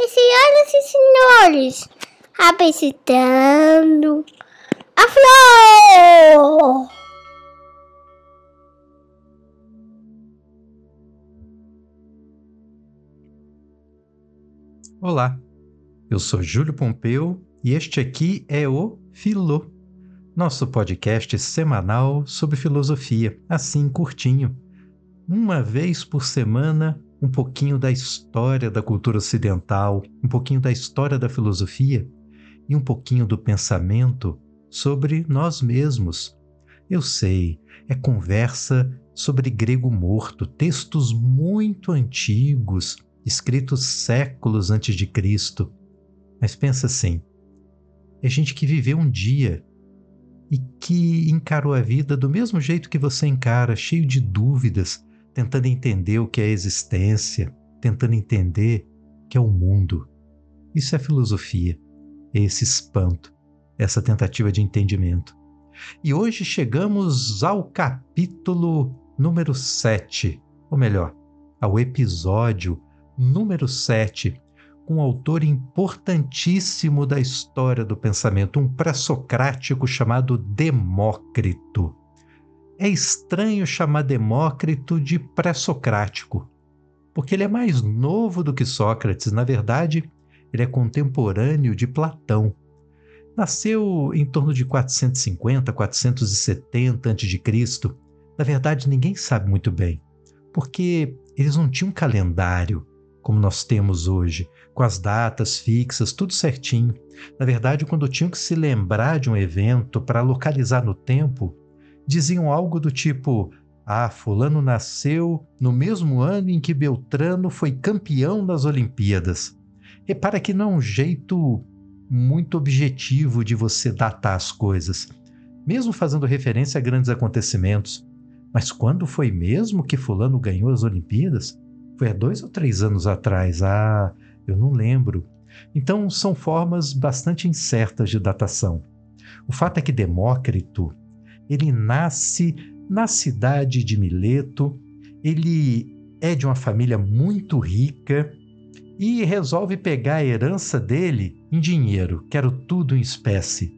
E senhoras e senhores, apresentando a flor! Olá, eu sou Júlio Pompeu e este aqui é o Filô, nosso podcast semanal sobre filosofia, assim curtinho. Uma vez por semana, um pouquinho da história da cultura ocidental, um pouquinho da história da filosofia e um pouquinho do pensamento sobre nós mesmos. Eu sei, é conversa sobre grego morto, textos muito antigos escritos séculos antes de Cristo. Mas pensa assim: é gente que viveu um dia e que encarou a vida do mesmo jeito que você encara, cheio de dúvidas, tentando entender o que é a existência, tentando entender o que é o mundo. Isso é filosofia, é esse espanto, essa tentativa de entendimento. E hoje chegamos ao capítulo número 7, ou melhor, ao episódio número 7, com um autor importantíssimo da história do pensamento, um pré-socrático chamado Demócrito. É estranho chamar Demócrito de pré-socrático, porque ele é mais novo do que Sócrates, na verdade, ele é contemporâneo de Platão. Nasceu em torno de 450, 470 a.C. Na verdade, ninguém sabe muito bem, porque eles não tinham um calendário como nós temos hoje, com as datas fixas, tudo certinho. Na verdade, quando tinham que se lembrar de um evento para localizar no tempo, diziam algo do tipo: Ah, Fulano nasceu no mesmo ano em que Beltrano foi campeão das Olimpíadas. Repara que não é um jeito muito objetivo de você datar as coisas, mesmo fazendo referência a grandes acontecimentos. Mas quando foi mesmo que Fulano ganhou as Olimpíadas? Foi há dois ou três anos atrás. Ah, eu não lembro. Então, são formas bastante incertas de datação. O fato é que Demócrito, ele nasce na cidade de Mileto, ele é de uma família muito rica e resolve pegar a herança dele em dinheiro, quero tudo em espécie.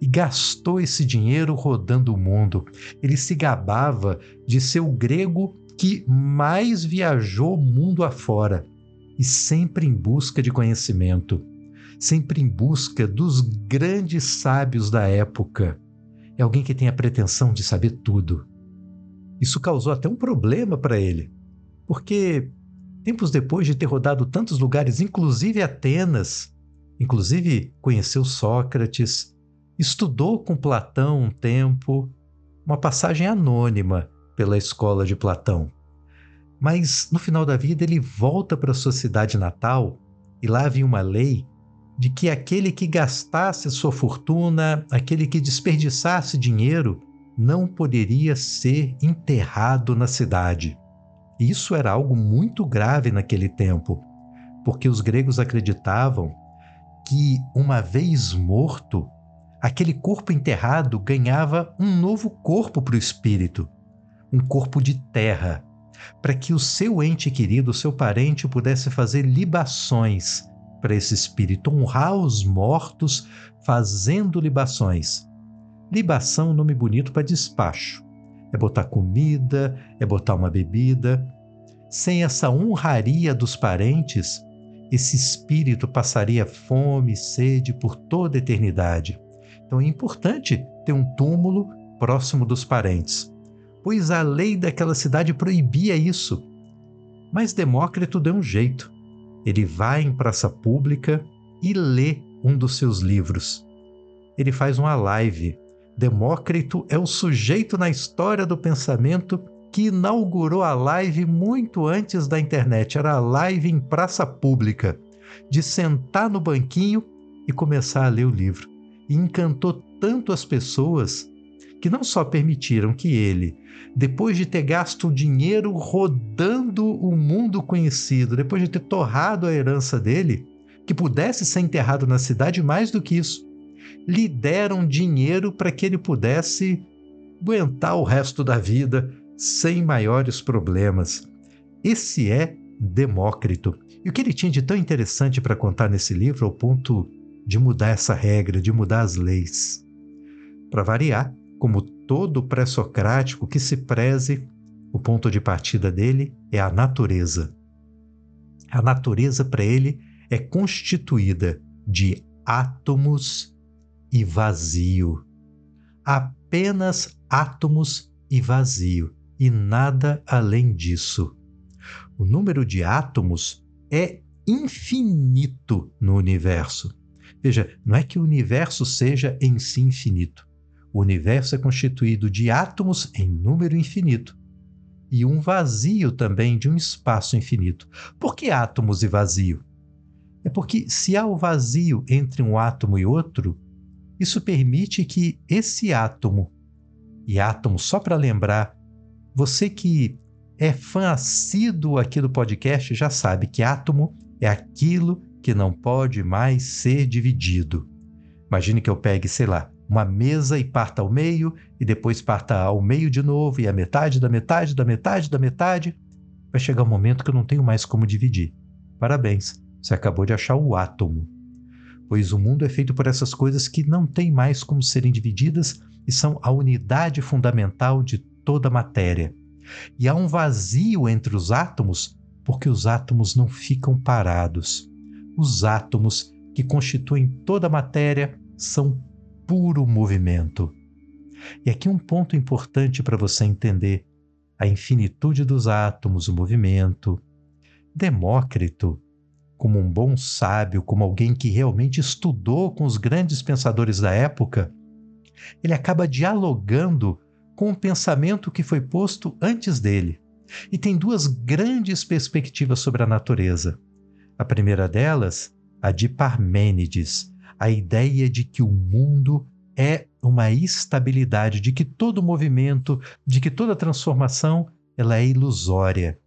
E gastou esse dinheiro rodando o mundo. Ele se gabava de ser o grego que mais viajou mundo afora e sempre em busca de conhecimento, sempre em busca dos grandes sábios da época. É alguém que tem a pretensão de saber tudo. Isso causou até um problema para ele, porque tempos depois de ter rodado tantos lugares, inclusive Atenas, inclusive conheceu Sócrates, estudou com Platão um tempo, uma passagem anônima pela escola de Platão. Mas no final da vida ele volta para sua cidade natal e lá havia uma lei de que aquele que gastasse sua fortuna, aquele que desperdiçasse dinheiro, não poderia ser enterrado na cidade. Isso era algo muito grave naquele tempo, porque os gregos acreditavam que, uma vez morto, aquele corpo enterrado ganhava um novo corpo para o espírito um corpo de terra, para que o seu ente querido, o seu parente, pudesse fazer libações para esse espírito, honrar os mortos fazendo libações. Libação é um nome bonito para despacho. É botar comida, é botar uma bebida. Sem essa honraria dos parentes, esse espírito passaria fome e sede por toda a eternidade. Então é importante ter um túmulo próximo dos parentes pois a lei daquela cidade proibia isso. Mas Demócrito deu um jeito. Ele vai em praça pública e lê um dos seus livros. Ele faz uma live. Demócrito é o sujeito na história do pensamento que inaugurou a live muito antes da internet. Era a live em praça pública, de sentar no banquinho e começar a ler o livro. E encantou tanto as pessoas que não só permitiram que ele, depois de ter gasto dinheiro rodando o mundo conhecido, depois de ter torrado a herança dele, que pudesse ser enterrado na cidade, mais do que isso, lhe deram dinheiro para que ele pudesse aguentar o resto da vida sem maiores problemas. Esse é Demócrito. E o que ele tinha de tão interessante para contar nesse livro ao ponto de mudar essa regra, de mudar as leis? Para variar, como todo pré-socrático que se preze, o ponto de partida dele é a natureza. A natureza para ele é constituída de átomos e vazio. Apenas átomos e vazio, e nada além disso. O número de átomos é infinito no universo. Veja, não é que o universo seja em si infinito. O universo é constituído de átomos em número infinito e um vazio também de um espaço infinito. Por que átomos e vazio? É porque se há o vazio entre um átomo e outro, isso permite que esse átomo, e átomo só para lembrar, você que é fã assíduo aqui do podcast já sabe que átomo é aquilo que não pode mais ser dividido. Imagine que eu pegue, sei lá, uma mesa e parta ao meio, e depois parta ao meio de novo, e a metade da metade da metade da metade. Vai chegar um momento que eu não tenho mais como dividir. Parabéns, você acabou de achar o átomo. Pois o mundo é feito por essas coisas que não têm mais como serem divididas e são a unidade fundamental de toda a matéria. E há um vazio entre os átomos porque os átomos não ficam parados. Os átomos que constituem toda a matéria são puro movimento. E aqui um ponto importante para você entender a infinitude dos átomos, o movimento. Demócrito, como um bom sábio, como alguém que realmente estudou com os grandes pensadores da época, ele acaba dialogando com o pensamento que foi posto antes dele. E tem duas grandes perspectivas sobre a natureza. A primeira delas, a de Parmênides, a ideia de que o mundo é uma estabilidade, de que todo movimento, de que toda transformação, ela é ilusória.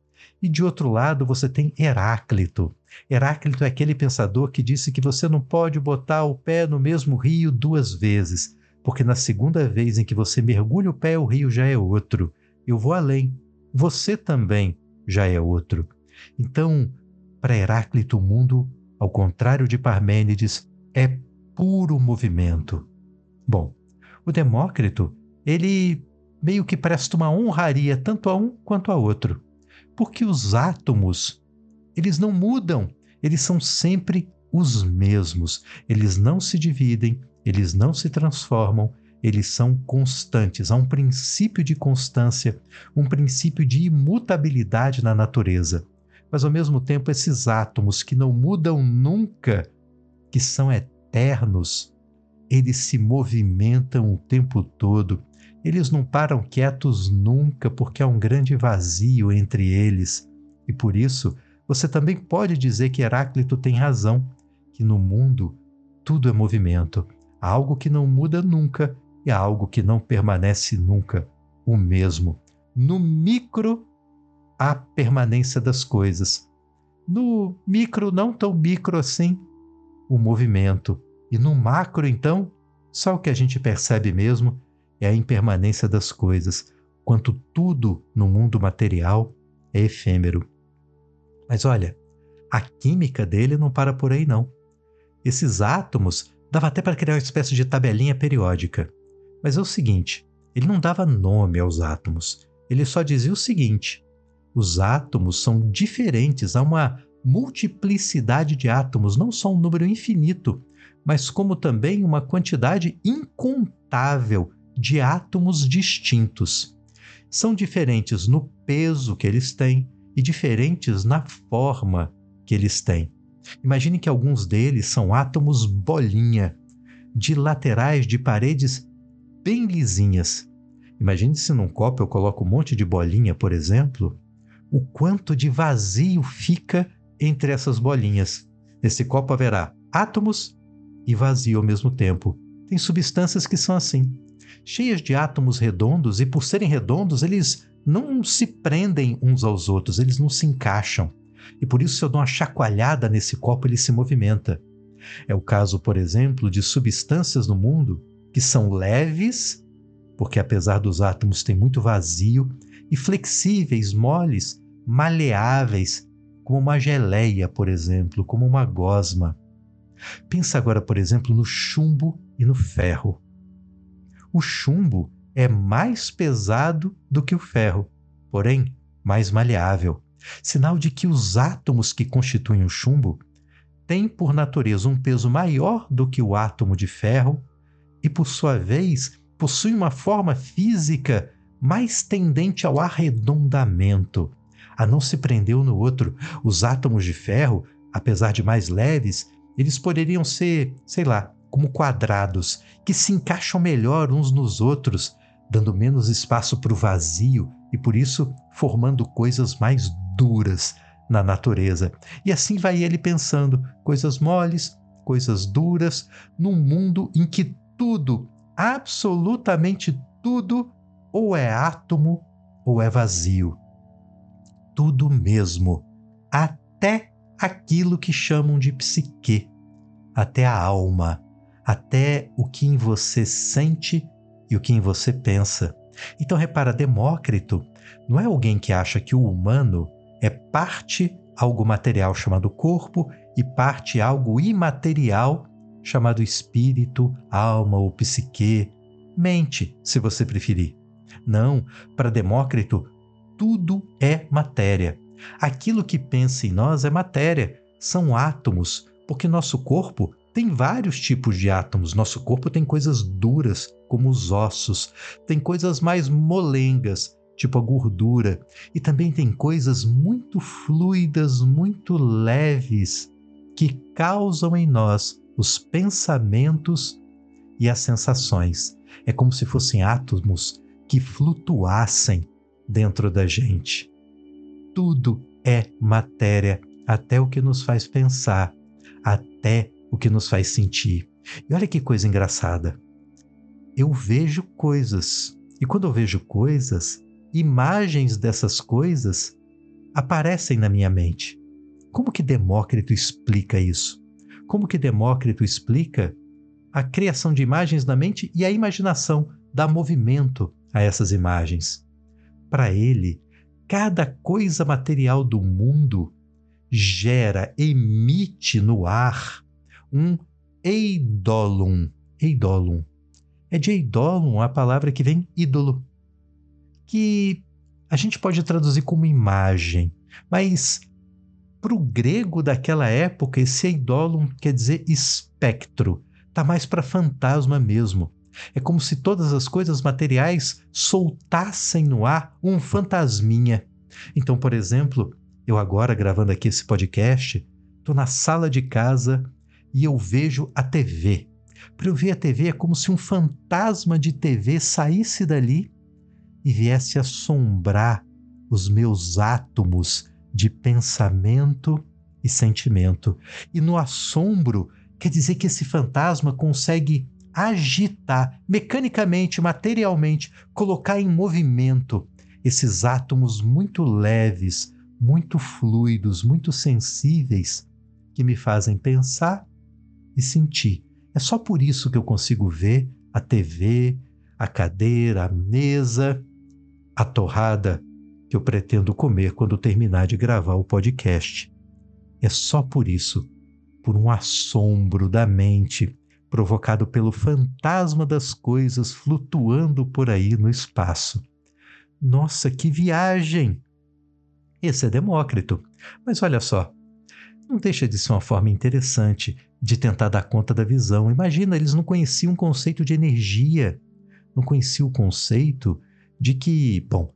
E de outro lado, você tem Heráclito. Heráclito é aquele pensador que disse que você não pode botar o pé no mesmo rio duas vezes, porque na segunda vez em que você mergulha o pé, o rio já é outro. Eu vou além. Você também já é outro. Então, para Heráclito, o mundo, ao contrário de Parmênides, é puro movimento. Bom, o Demócrito, ele meio que presta uma honraria tanto a um quanto a outro, porque os átomos, eles não mudam, eles são sempre os mesmos, eles não se dividem, eles não se transformam, eles são constantes. Há um princípio de constância, um princípio de imutabilidade na natureza. Mas ao mesmo tempo, esses átomos que não mudam nunca, que são eternos, eles se movimentam o tempo todo, eles não param quietos nunca porque há um grande vazio entre eles. E por isso, você também pode dizer que Heráclito tem razão, que no mundo tudo é movimento. Há algo que não muda nunca e há algo que não permanece nunca o mesmo. No micro, há permanência das coisas. No micro, não tão micro assim, o movimento. E no macro, então, só o que a gente percebe mesmo é a impermanência das coisas, quanto tudo no mundo material é efêmero. Mas olha, a química dele não para por aí não. Esses átomos dava até para criar uma espécie de tabelinha periódica. Mas é o seguinte, ele não dava nome aos átomos. Ele só dizia o seguinte: os átomos são diferentes, há uma multiplicidade de átomos, não só um número infinito, mas como também uma quantidade incontável de átomos distintos. São diferentes no peso que eles têm e diferentes na forma que eles têm. Imagine que alguns deles são átomos bolinha, de laterais de paredes bem lisinhas. Imagine se num copo eu coloco um monte de bolinha, por exemplo, o quanto de vazio fica entre essas bolinhas. Nesse copo haverá átomos e vazio ao mesmo tempo. Tem substâncias que são assim, cheias de átomos redondos e por serem redondos, eles não se prendem uns aos outros, eles não se encaixam. E por isso, se eu dou uma chacoalhada nesse copo, ele se movimenta. É o caso, por exemplo, de substâncias no mundo que são leves, porque apesar dos átomos tem muito vazio, e flexíveis, moles, maleáveis, como uma geleia, por exemplo, como uma gosma. Pensa agora, por exemplo, no chumbo e no ferro. O chumbo é mais pesado do que o ferro, porém mais maleável, sinal de que os átomos que constituem o chumbo têm por natureza um peso maior do que o átomo de ferro e, por sua vez, possuem uma forma física mais tendente ao arredondamento, a não se prender um no outro. Os átomos de ferro, apesar de mais leves, eles poderiam ser, sei lá, como quadrados, que se encaixam melhor uns nos outros, dando menos espaço para o vazio e por isso formando coisas mais duras na natureza. E assim vai ele pensando coisas moles, coisas duras, num mundo em que tudo, absolutamente tudo, ou é átomo ou é vazio. Tudo mesmo, até aquilo que chamam de psique, até a alma, até o que em você sente e o que em você pensa. Então repara, Demócrito não é alguém que acha que o humano é parte algo material chamado corpo e parte algo imaterial chamado espírito, alma ou psique, mente, se você preferir. Não, para Demócrito, tudo é matéria. Aquilo que pensa em nós é matéria, são átomos, porque nosso corpo tem vários tipos de átomos. Nosso corpo tem coisas duras, como os ossos, tem coisas mais molengas, tipo a gordura, e também tem coisas muito fluidas, muito leves, que causam em nós os pensamentos e as sensações. É como se fossem átomos que flutuassem dentro da gente. Tudo é matéria, até o que nos faz pensar, até o que nos faz sentir. E olha que coisa engraçada. Eu vejo coisas, e quando eu vejo coisas, imagens dessas coisas aparecem na minha mente. Como que Demócrito explica isso? Como que Demócrito explica a criação de imagens na mente e a imaginação dá movimento a essas imagens? Para ele, cada coisa material do mundo gera, emite no ar um eidolum. Eidolum. É de eidolum a palavra que vem ídolo, que a gente pode traduzir como imagem, mas para o grego daquela época, esse eidolum quer dizer espectro, tá mais para fantasma mesmo. É como se todas as coisas materiais soltassem no ar um fantasminha. Então, por exemplo, eu agora gravando aqui esse podcast, estou na sala de casa e eu vejo a TV. Para eu ver a TV é como se um fantasma de TV saísse dali e viesse assombrar os meus átomos de pensamento e sentimento. E no assombro, quer dizer que esse fantasma consegue agitar mecanicamente, materialmente, colocar em movimento esses átomos muito leves, muito fluidos, muito sensíveis que me fazem pensar e sentir. É só por isso que eu consigo ver a TV, a cadeira, a mesa, a torrada que eu pretendo comer quando terminar de gravar o podcast. É só por isso, por um assombro da mente provocado pelo fantasma das coisas flutuando por aí no espaço. Nossa, que viagem! Esse é Demócrito. Mas olha só, não deixa de ser uma forma interessante de tentar dar conta da visão. Imagina, eles não conheciam o conceito de energia, não conheciam o conceito de que, bom,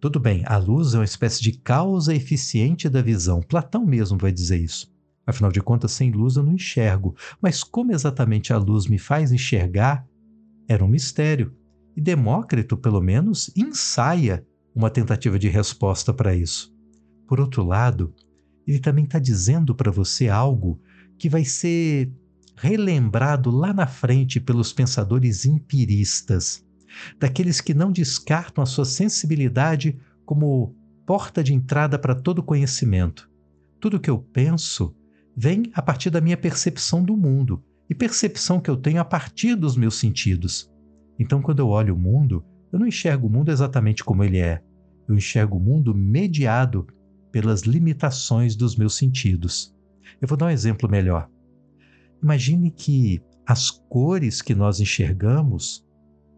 tudo bem, a luz é uma espécie de causa eficiente da visão. Platão mesmo vai dizer isso. Afinal de contas, sem luz eu não enxergo. Mas como exatamente a luz me faz enxergar era um mistério. E Demócrito, pelo menos, ensaia uma tentativa de resposta para isso. Por outro lado, ele também está dizendo para você algo que vai ser relembrado lá na frente pelos pensadores empiristas, daqueles que não descartam a sua sensibilidade como porta de entrada para todo conhecimento. Tudo que eu penso vem a partir da minha percepção do mundo e percepção que eu tenho a partir dos meus sentidos. Então, quando eu olho o mundo, eu não enxergo o mundo exatamente como ele é. Eu enxergo o mundo mediado pelas limitações dos meus sentidos. Eu vou dar um exemplo melhor. Imagine que as cores que nós enxergamos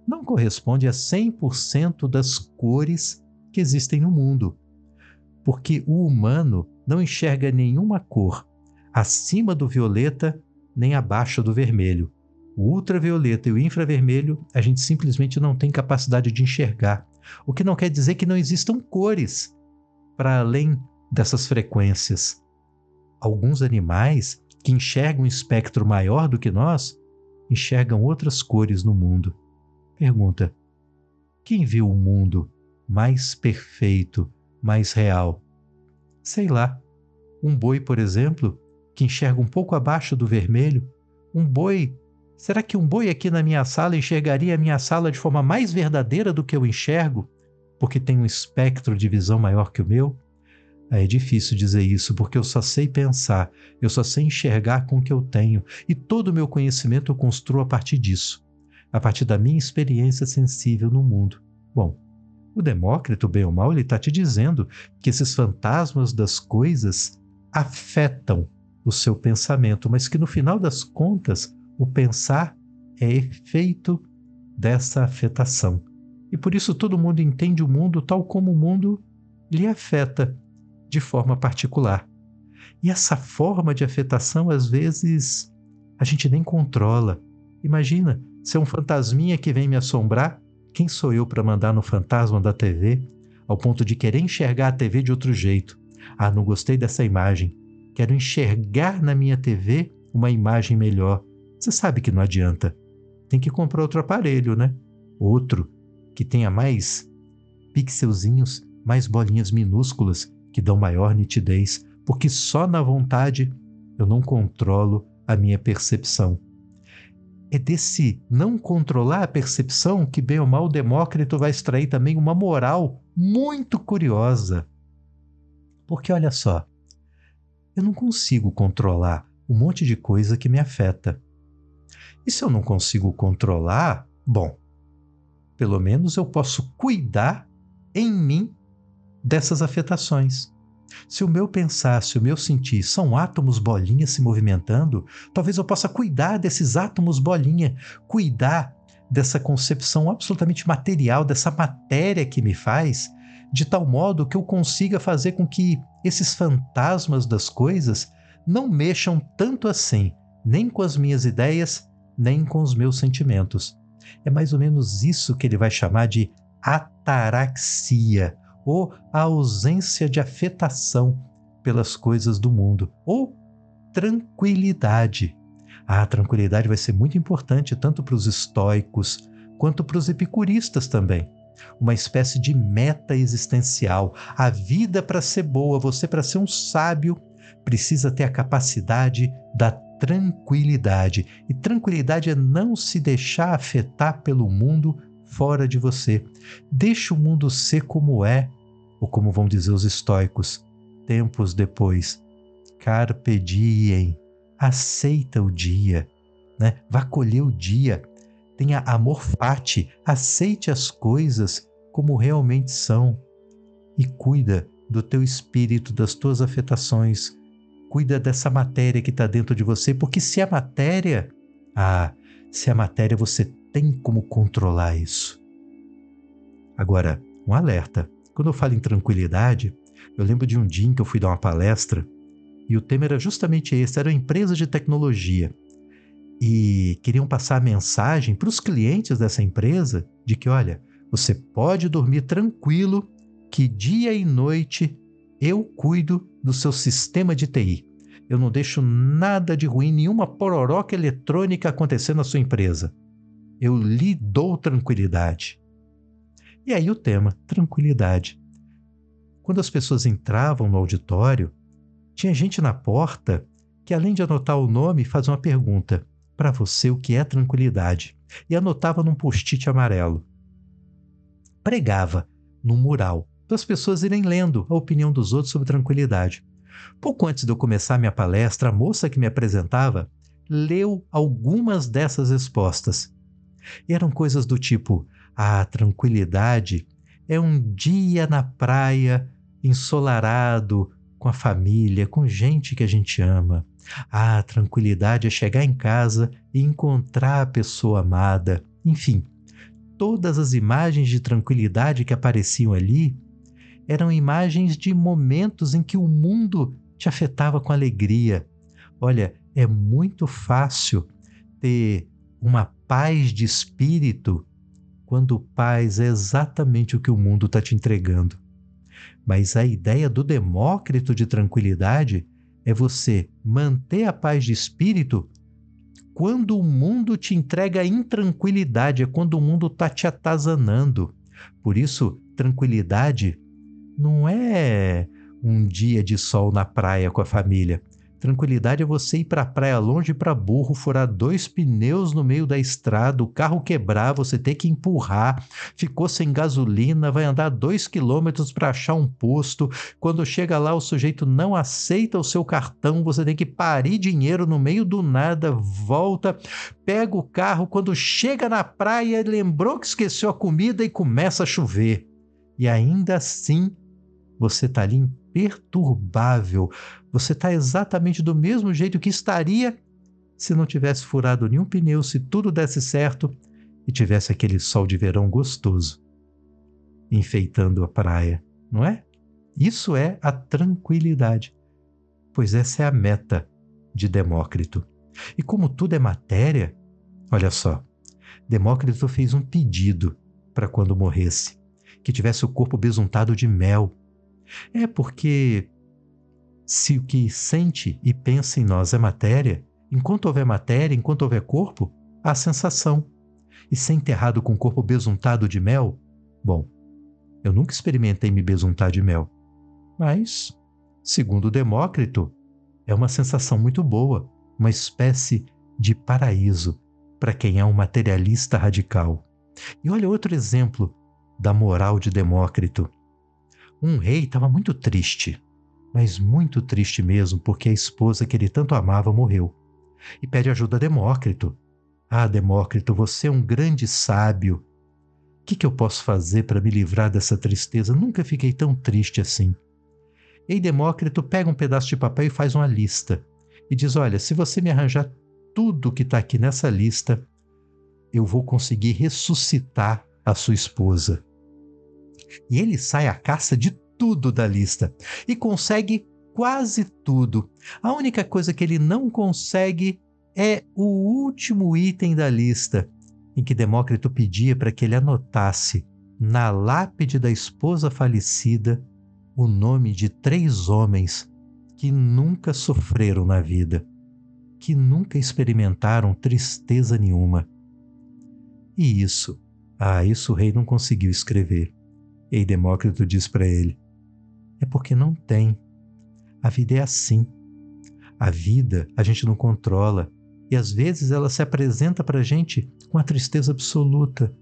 não correspondem a 100% das cores que existem no mundo, porque o humano não enxerga nenhuma cor acima do violeta nem abaixo do vermelho. O ultravioleta e o infravermelho a gente simplesmente não tem capacidade de enxergar, o que não quer dizer que não existam cores para além dessas frequências. Alguns animais que enxergam um espectro maior do que nós enxergam outras cores no mundo. Pergunta: quem viu o mundo mais perfeito, mais real? Sei lá. Um boi, por exemplo, que enxerga um pouco abaixo do vermelho, um boi. Será que um boi aqui na minha sala enxergaria a minha sala de forma mais verdadeira do que eu enxergo, porque tem um espectro de visão maior que o meu? É difícil dizer isso, porque eu só sei pensar, eu só sei enxergar com o que eu tenho, e todo o meu conhecimento eu construo a partir disso, a partir da minha experiência sensível no mundo. Bom, o Demócrito, bem ou mal, ele está te dizendo que esses fantasmas das coisas afetam o seu pensamento, mas que no final das contas, o pensar é efeito dessa afetação. E por isso todo mundo entende o mundo tal como o mundo lhe afeta de forma particular. E essa forma de afetação, às vezes, a gente nem controla. Imagina, se é um fantasminha que vem me assombrar, quem sou eu para mandar no fantasma da TV ao ponto de querer enxergar a TV de outro jeito? Ah, não gostei dessa imagem. Quero enxergar na minha TV uma imagem melhor. Você sabe que não adianta. Tem que comprar outro aparelho, né? Outro que tenha mais pixelzinhos, mais bolinhas minúsculas que dão maior nitidez, porque só na vontade eu não controlo a minha percepção. É desse não controlar a percepção que, bem ou mal, Demócrito vai extrair também uma moral muito curiosa. Porque olha só, eu não consigo controlar um monte de coisa que me afeta. E se eu não consigo controlar, bom, pelo menos eu posso cuidar em mim dessas afetações. Se o meu pensar, se o meu sentir são átomos bolinha se movimentando, talvez eu possa cuidar desses átomos bolinha, cuidar dessa concepção absolutamente material, dessa matéria que me faz, de tal modo que eu consiga fazer com que esses fantasmas das coisas não mexam tanto assim, nem com as minhas ideias, nem com os meus sentimentos. É mais ou menos isso que ele vai chamar de ataraxia, ou a ausência de afetação pelas coisas do mundo, ou tranquilidade. A tranquilidade vai ser muito importante tanto para os estoicos quanto para os epicuristas também. Uma espécie de meta existencial. A vida para ser boa, você para ser um sábio, precisa ter a capacidade da tranquilidade. E tranquilidade é não se deixar afetar pelo mundo fora de você. Deixa o mundo ser como é, ou como vão dizer os estoicos, tempos depois. Carpe diem, aceita o dia, né? vá colher o dia, tenha amor fati, aceite as coisas como realmente são e cuida do teu espírito, das tuas afetações, cuida dessa matéria que está dentro de você, porque se a matéria, ah, se a matéria você tem como controlar isso. Agora, um alerta. Quando eu falo em tranquilidade, eu lembro de um dia em que eu fui dar uma palestra e o tema era justamente esse: era uma empresa de tecnologia. E queriam passar a mensagem para os clientes dessa empresa de que, olha, você pode dormir tranquilo, que dia e noite eu cuido do seu sistema de TI. Eu não deixo nada de ruim, nenhuma pororoca eletrônica acontecer na sua empresa eu lhe dou tranquilidade. E aí o tema, tranquilidade. Quando as pessoas entravam no auditório, tinha gente na porta que, além de anotar o nome, fazia uma pergunta: para você, o que é tranquilidade? E anotava num post-it amarelo. Pregava num mural, para as pessoas irem lendo a opinião dos outros sobre tranquilidade. Pouco antes de eu começar minha palestra, a moça que me apresentava leu algumas dessas respostas e eram coisas do tipo: a tranquilidade é um dia na praia ensolarado, com a família, com gente que a gente ama. Ah, tranquilidade é chegar em casa e encontrar a pessoa amada. Enfim, todas as imagens de tranquilidade que apareciam ali eram imagens de momentos em que o mundo te afetava com alegria. Olha, é muito fácil ter uma paz de espírito quando paz é exatamente o que o mundo está te entregando. Mas a ideia do Demócrito de tranquilidade é você manter a paz de espírito quando o mundo te entrega intranquilidade, é quando o mundo está te atazanando. Por isso, tranquilidade não é um dia de sol na praia com a família. Tranquilidade é você ir para a praia longe para burro, furar dois pneus no meio da estrada, o carro quebrar, você ter que empurrar, ficou sem gasolina, vai andar dois quilômetros para achar um posto. Quando chega lá, o sujeito não aceita o seu cartão, você tem que parir dinheiro no meio do nada, volta, pega o carro. Quando chega na praia, lembrou que esqueceu a comida e começa a chover. E ainda assim, você está ali imperturbável. Você está exatamente do mesmo jeito que estaria se não tivesse furado nenhum pneu, se tudo desse certo e tivesse aquele sol de verão gostoso enfeitando a praia, não é? Isso é a tranquilidade, pois essa é a meta de Demócrito. E como tudo é matéria, olha só, Demócrito fez um pedido para quando morresse, que tivesse o corpo besuntado de mel, é porque se o que sente e pensa em nós é matéria, enquanto houver matéria, enquanto houver corpo, há sensação. E ser enterrado com o corpo besuntado de mel? Bom, eu nunca experimentei me besuntar de mel. Mas, segundo Demócrito, é uma sensação muito boa, uma espécie de paraíso para quem é um materialista radical. E olha outro exemplo da moral de Demócrito. Um rei estava muito triste, mas muito triste mesmo, porque a esposa que ele tanto amava morreu. E pede ajuda a Demócrito. Ah, Demócrito, você é um grande sábio. O que, que eu posso fazer para me livrar dessa tristeza? Nunca fiquei tão triste assim. E Demócrito pega um pedaço de papel e faz uma lista. E diz: Olha, se você me arranjar tudo que está aqui nessa lista, eu vou conseguir ressuscitar a sua esposa. E ele sai à caça de tudo da lista e consegue quase tudo. A única coisa que ele não consegue é o último item da lista, em que Demócrito pedia para que ele anotasse na lápide da esposa falecida o nome de três homens que nunca sofreram na vida, que nunca experimentaram tristeza nenhuma. E isso, ah, isso o rei não conseguiu escrever. E Demócrito diz para ele: É porque não tem. A vida é assim. A vida a gente não controla e às vezes ela se apresenta para a gente com a tristeza absoluta.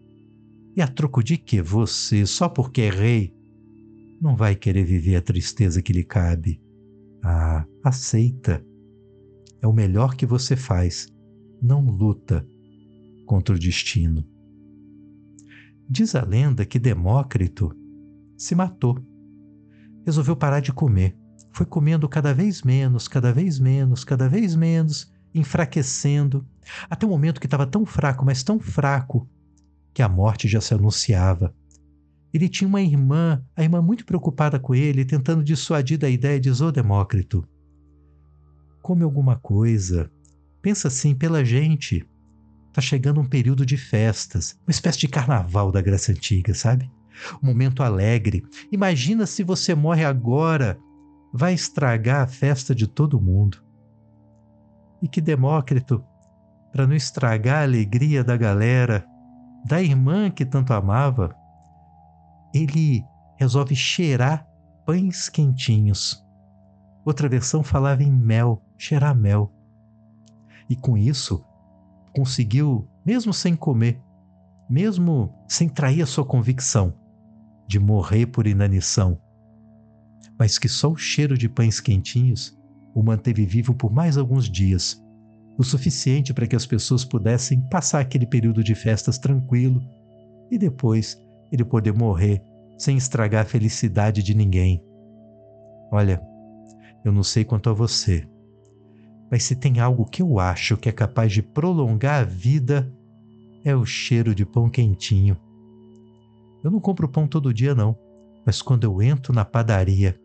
E a troco de que você, só porque é rei, não vai querer viver a tristeza que lhe cabe? Ah, aceita. É o melhor que você faz. Não luta contra o destino. Diz a lenda que Demócrito se matou. Resolveu parar de comer. Foi comendo cada vez menos, cada vez menos, cada vez menos, enfraquecendo, até o momento que estava tão fraco, mas tão fraco, que a morte já se anunciava. Ele tinha uma irmã, a irmã muito preocupada com ele, tentando dissuadir da ideia de Ô Demócrito. Come alguma coisa. Pensa assim pela gente. Tá chegando um período de festas, uma espécie de carnaval da Grécia Antiga, sabe? Um momento alegre. Imagina se você morre agora, vai estragar a festa de todo mundo. E que Demócrito, para não estragar a alegria da galera, da irmã que tanto amava, ele resolve cheirar pães quentinhos. Outra versão falava em mel, cheirar mel. E com isso, conseguiu, mesmo sem comer, mesmo sem trair a sua convicção, de morrer por inanição, mas que só o cheiro de pães quentinhos o manteve vivo por mais alguns dias, o suficiente para que as pessoas pudessem passar aquele período de festas tranquilo e depois ele poder morrer sem estragar a felicidade de ninguém, Olha, eu não sei quanto a você, mas se tem algo que eu acho que é capaz de prolongar a vida, é o cheiro de pão quentinho. Eu não compro pão todo dia, não, mas quando eu entro na padaria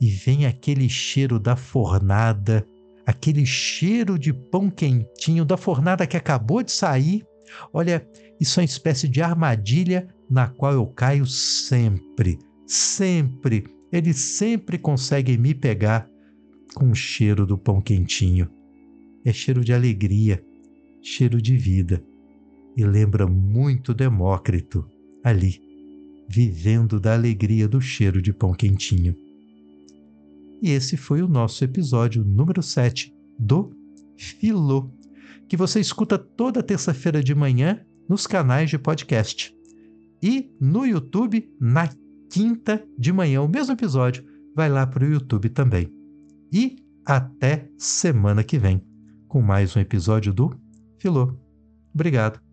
e vem aquele cheiro da fornada, aquele cheiro de pão quentinho da fornada que acabou de sair, olha, isso é uma espécie de armadilha na qual eu caio sempre, sempre. Eles sempre conseguem me pegar com o cheiro do pão quentinho. É cheiro de alegria, cheiro de vida. E lembra muito Demócrito ali, vivendo da alegria do cheiro de pão quentinho. E esse foi o nosso episódio número 7 do Filô, que você escuta toda terça-feira de manhã nos canais de podcast. E no YouTube, na quinta de manhã, o mesmo episódio, vai lá para o YouTube também. E até semana que vem, com mais um episódio do Filô. Obrigado.